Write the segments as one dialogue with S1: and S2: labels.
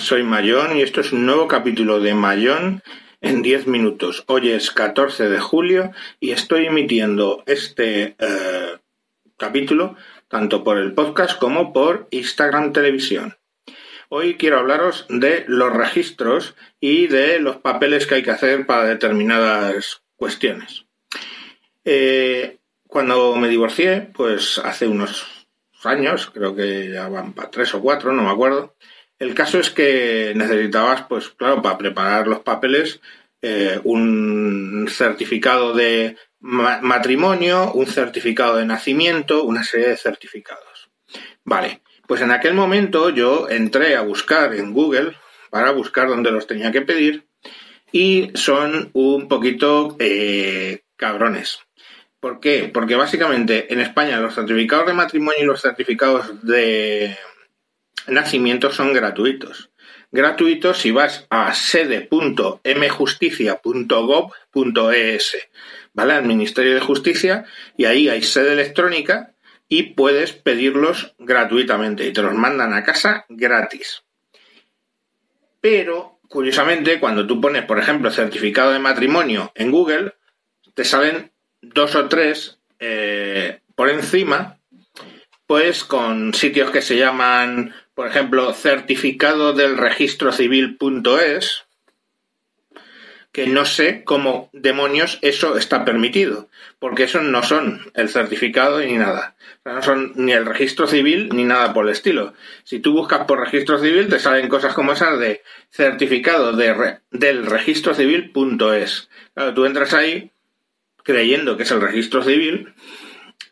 S1: soy Mayón y esto es un nuevo capítulo de Mayón en 10 minutos. Hoy es 14 de julio y estoy emitiendo este eh, capítulo tanto por el podcast como por Instagram Televisión. Hoy quiero hablaros de los registros y de los papeles que hay que hacer para determinadas cuestiones. Eh, cuando me divorcié, pues hace unos años, creo que ya van para tres o cuatro, no me acuerdo, el caso es que necesitabas, pues claro, para preparar los papeles, eh, un certificado de matrimonio, un certificado de nacimiento, una serie de certificados. Vale, pues en aquel momento yo entré a buscar en Google para buscar dónde los tenía que pedir y son un poquito eh, cabrones. ¿Por qué? Porque básicamente en España los certificados de matrimonio y los certificados de nacimientos son gratuitos. Gratuitos si vas a sede.mjusticia.gov.es, ¿vale? Al Ministerio de Justicia y ahí hay sede electrónica y puedes pedirlos gratuitamente y te los mandan a casa gratis. Pero, curiosamente, cuando tú pones, por ejemplo, certificado de matrimonio en Google, te salen dos o tres eh, por encima, pues con sitios que se llaman por ejemplo, certificado del registro civil.es, que no sé cómo demonios eso está permitido, porque eso no son el certificado ni nada. no son ni el registro civil ni nada por el estilo. Si tú buscas por registro civil, te salen cosas como esas de certificado de del registro civil.es. Claro, tú entras ahí creyendo que es el registro civil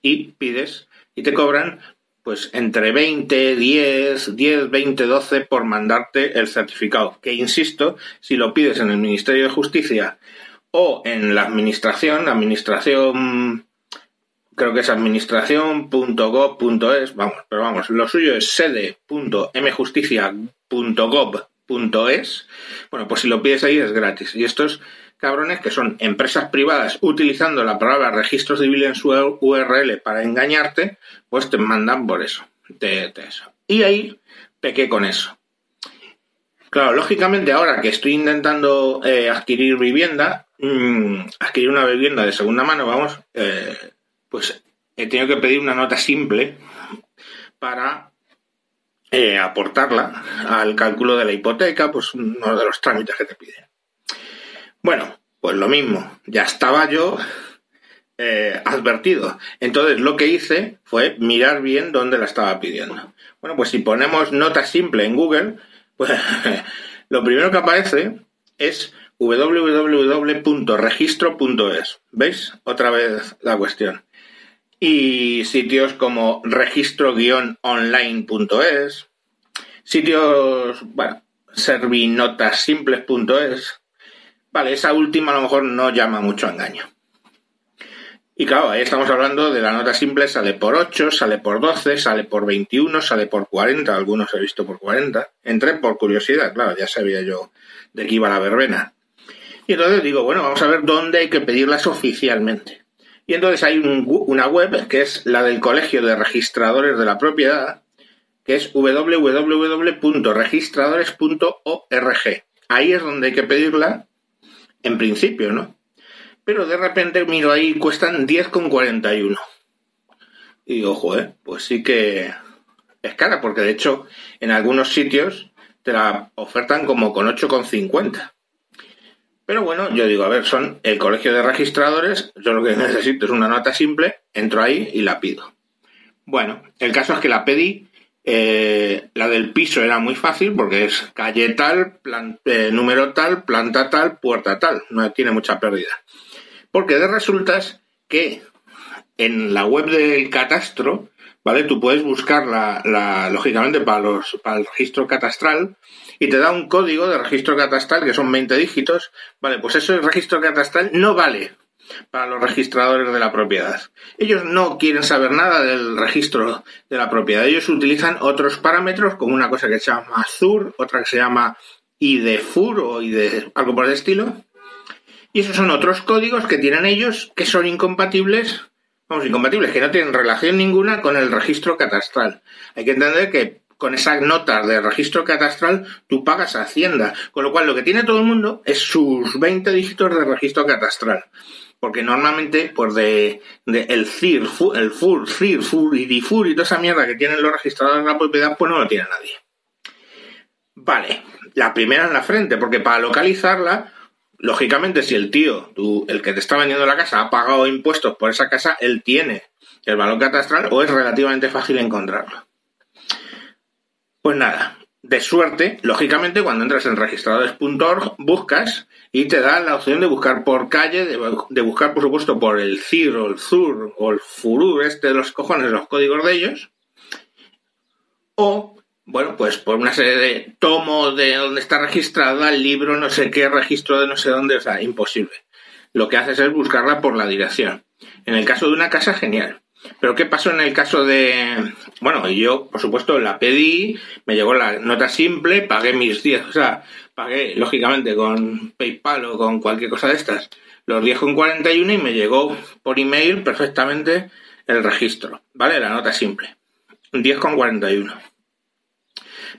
S1: y pides y te cobran pues entre 20, 10, 10, 20, 12 por mandarte el certificado. Que insisto, si lo pides en el Ministerio de Justicia o en la administración, administración, creo que es administración.gov.es, vamos, pero vamos, lo suyo es sede.mjusticia.gov.es, bueno, pues si lo pides ahí es gratis. Y esto es cabrones que son empresas privadas utilizando la palabra registro civil en su URL para engañarte, pues te mandan por eso. eso. Y ahí pequé con eso. Claro, lógicamente ahora que estoy intentando eh, adquirir vivienda, mmm, adquirir una vivienda de segunda mano, vamos, eh, pues he tenido que pedir una nota simple para eh, aportarla al cálculo de la hipoteca, pues uno de los trámites que te piden. Bueno, pues lo mismo, ya estaba yo eh, advertido. Entonces lo que hice fue mirar bien dónde la estaba pidiendo. Bueno, pues si ponemos nota simple en Google, pues lo primero que aparece es www.registro.es. ¿Veis? Otra vez la cuestión. Y sitios como registro-online.es, sitios, bueno, servinotassimples.es, Vale, esa última a lo mejor no llama mucho a engaño. Y claro, ahí estamos hablando de la nota simple, sale por 8, sale por 12, sale por 21, sale por 40, algunos he visto por 40. Entré por curiosidad, claro, ya sabía yo de qué iba la verbena. Y entonces digo, bueno, vamos a ver dónde hay que pedirlas oficialmente. Y entonces hay una web que es la del Colegio de Registradores de la Propiedad, que es www.registradores.org. Ahí es donde hay que pedirla en principio, ¿no? Pero de repente miro ahí, cuestan 10,41. Y ojo, ¿eh? Pues sí que es cara, porque de hecho en algunos sitios te la ofertan como con 8,50. Pero bueno, yo digo, a ver, son el colegio de registradores, yo lo que necesito es una nota simple, entro ahí y la pido. Bueno, el caso es que la pedí eh, la del piso era muy fácil porque es calle tal, eh, número tal, planta tal, puerta tal. No tiene mucha pérdida. Porque de resultas que en la web del catastro, ¿vale? Tú puedes buscar la, lógicamente para, los, para el registro catastral y te da un código de registro catastral que son 20 dígitos. Vale, pues ese registro catastral no vale para los registradores de la propiedad. Ellos no quieren saber nada del registro de la propiedad. Ellos utilizan otros parámetros como una cosa que se llama ZUR, otra que se llama IDFUR o ID, algo por el estilo. Y esos son otros códigos que tienen ellos que son incompatibles, vamos, incompatibles, que no tienen relación ninguna con el registro catastral. Hay que entender que con esas notas de registro catastral, tú pagas a Hacienda. Con lo cual, lo que tiene todo el mundo es sus 20 dígitos de registro catastral. Porque normalmente, pues de, el CIR, el FUR, CIR, FUR y DIFUR y toda esa mierda que tienen los registradores de la propiedad, pues no lo tiene nadie. Vale, la primera en la frente, porque para localizarla, lógicamente, si el tío, tú, el que te está vendiendo la casa, ha pagado impuestos por esa casa, él tiene el valor catastral o es relativamente fácil encontrarlo. Pues nada, de suerte, lógicamente, cuando entras en registradores.org, buscas y te da la opción de buscar por calle, de, buscar, por supuesto, por el CIR o el ZUR o el FURUR, este de los cojones, los códigos de ellos, o bueno, pues por una serie de tomos de donde está registrada el libro, no sé qué, registro de no sé dónde, o sea, imposible. Lo que haces es buscarla por la dirección. En el caso de una casa, genial. Pero ¿qué pasó en el caso de... Bueno, yo, por supuesto, la pedí, me llegó la nota simple, pagué mis 10, o sea, pagué, lógicamente, con PayPal o con cualquier cosa de estas, los 10,41 y me llegó por email perfectamente el registro, ¿vale? La nota simple. 10,41.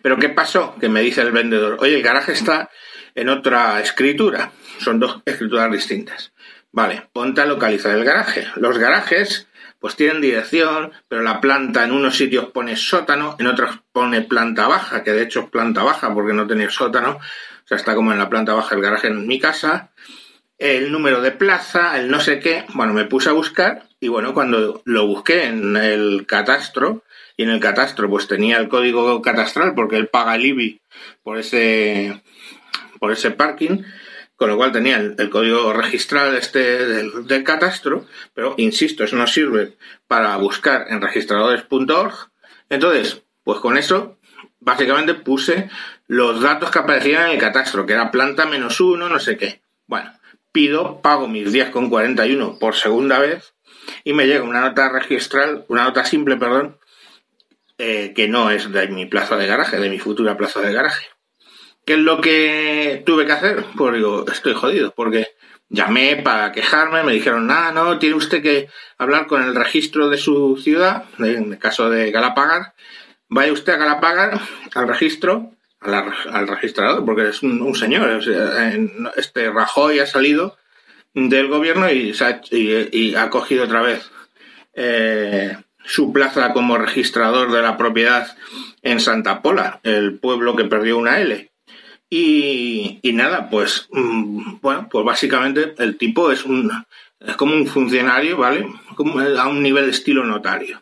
S1: Pero ¿qué pasó? Que me dice el vendedor, oye, el garaje está en otra escritura. Son dos escrituras distintas. Vale, ponte a localizar el garaje. Los garajes pues tienen dirección, pero la planta en unos sitios pone sótano, en otros pone planta baja, que de hecho es planta baja porque no tenía sótano, o sea, está como en la planta baja el garaje en mi casa, el número de plaza, el no sé qué, bueno, me puse a buscar y bueno, cuando lo busqué en el catastro, y en el catastro pues tenía el código catastral porque él paga el IBI por ese por ese parking con lo cual tenía el, código registral este del, catastro pero insisto eso no sirve para buscar en registradores.org entonces pues con eso básicamente puse los datos que aparecían en el catastro que era planta menos uno no sé qué. Bueno pido pago mis 10,41 por segunda vez y me llega una nota registral una nota simple perdón eh, que no es de mi plaza de garaje, de mi futura plaza de garaje. ¿Qué es lo que tuve que hacer? Pues digo, estoy jodido, porque llamé para quejarme, me dijeron, nada, no, tiene usted que hablar con el registro de su ciudad, en el caso de Galapagar, vaya usted a Galapagar, al registro, al registrador, porque es un, señor, este Rajoy ha salido del gobierno y, ha, cogido otra vez eh, su plaza como registrador de la propiedad en Santa Pola, el pueblo que perdió una L. Y, nada, pues mm, bueno, pues básicamente el tipo es un es como un funcionario, ¿vale? Como a un nivel estilo notario.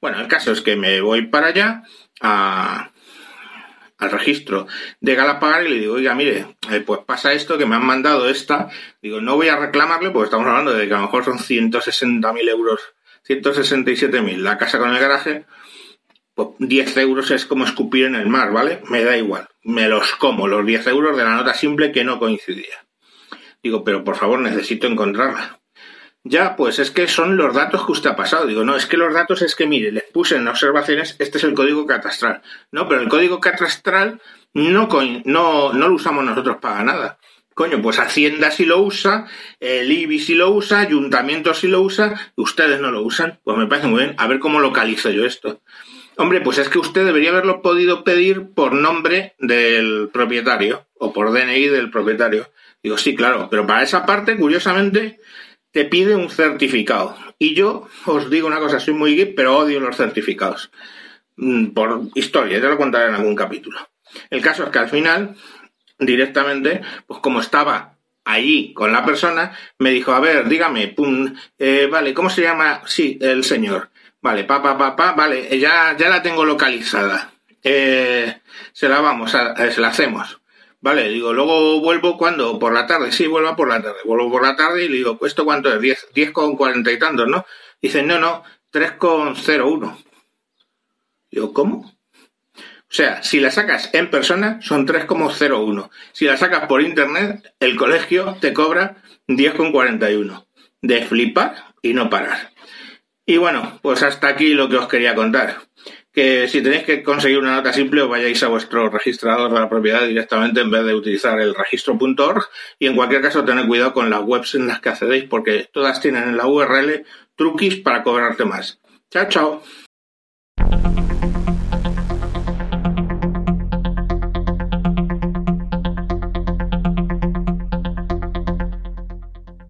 S1: Bueno, el caso es que me voy para allá a, al registro de Galapagar y le digo, oiga, mire, eh, pues pasa esto, que me han mandado esta. Digo, no voy a reclamarle porque estamos hablando de que a lo mejor son 160.000 euros 167.000. La casa con el garaje, pues 10 euros es como escupir en el mar, ¿vale? Me da igual. Me los como, los 10 euros de la nota simple que no coincidía. Digo, pero por favor, necesito encontrarla. Ya, pues es que son los datos que usted ha pasado. Digo, no, es que los datos es que, mire, les puse en observaciones, este es el código catastral. No, pero el código catastral no, no, no lo usamos nosotros para nada. Coño, pues Hacienda sí lo usa, el IBI sí lo usa, Ayuntamiento sí lo usa, ustedes no lo usan. Pues me parece muy bien. A ver cómo localizo yo esto. Hombre, pues es que usted debería haberlo podido pedir por nombre del propietario o por DNI del propietario. Digo, sí, claro, pero para esa parte, curiosamente, te pide un certificado. Y yo os digo una cosa, soy muy geek, pero odio los certificados. Mm, por historia, te lo contaré en algún capítulo. El caso es que al final directamente, pues como estaba allí con la persona, me dijo, a ver, dígame, pum, eh, vale, ¿cómo se llama? Sí, el señor. Vale, papá, papá, vale, ya, ya la tengo localizada. Eh, se la vamos a, eh, se la hacemos. Vale, digo, luego vuelvo cuando, por la tarde, sí, vuelvo por la tarde, vuelvo por la tarde y le digo, ¿esto cuánto es? 10, 10 con cuarenta y tantos, ¿no? Dice, no, no, 3 con 01. Digo, ¿cómo? O sea, si la sacas en persona son 3,01. Si la sacas por internet, el colegio te cobra 10,41. De flipar y no parar. Y bueno, pues hasta aquí lo que os quería contar. Que si tenéis que conseguir una nota simple, os vayáis a vuestro registrador de la propiedad directamente en vez de utilizar el registro.org. Y en cualquier caso, tened cuidado con las webs en las que accedéis, porque todas tienen en la URL truquis para cobrarte más. Chao, chao.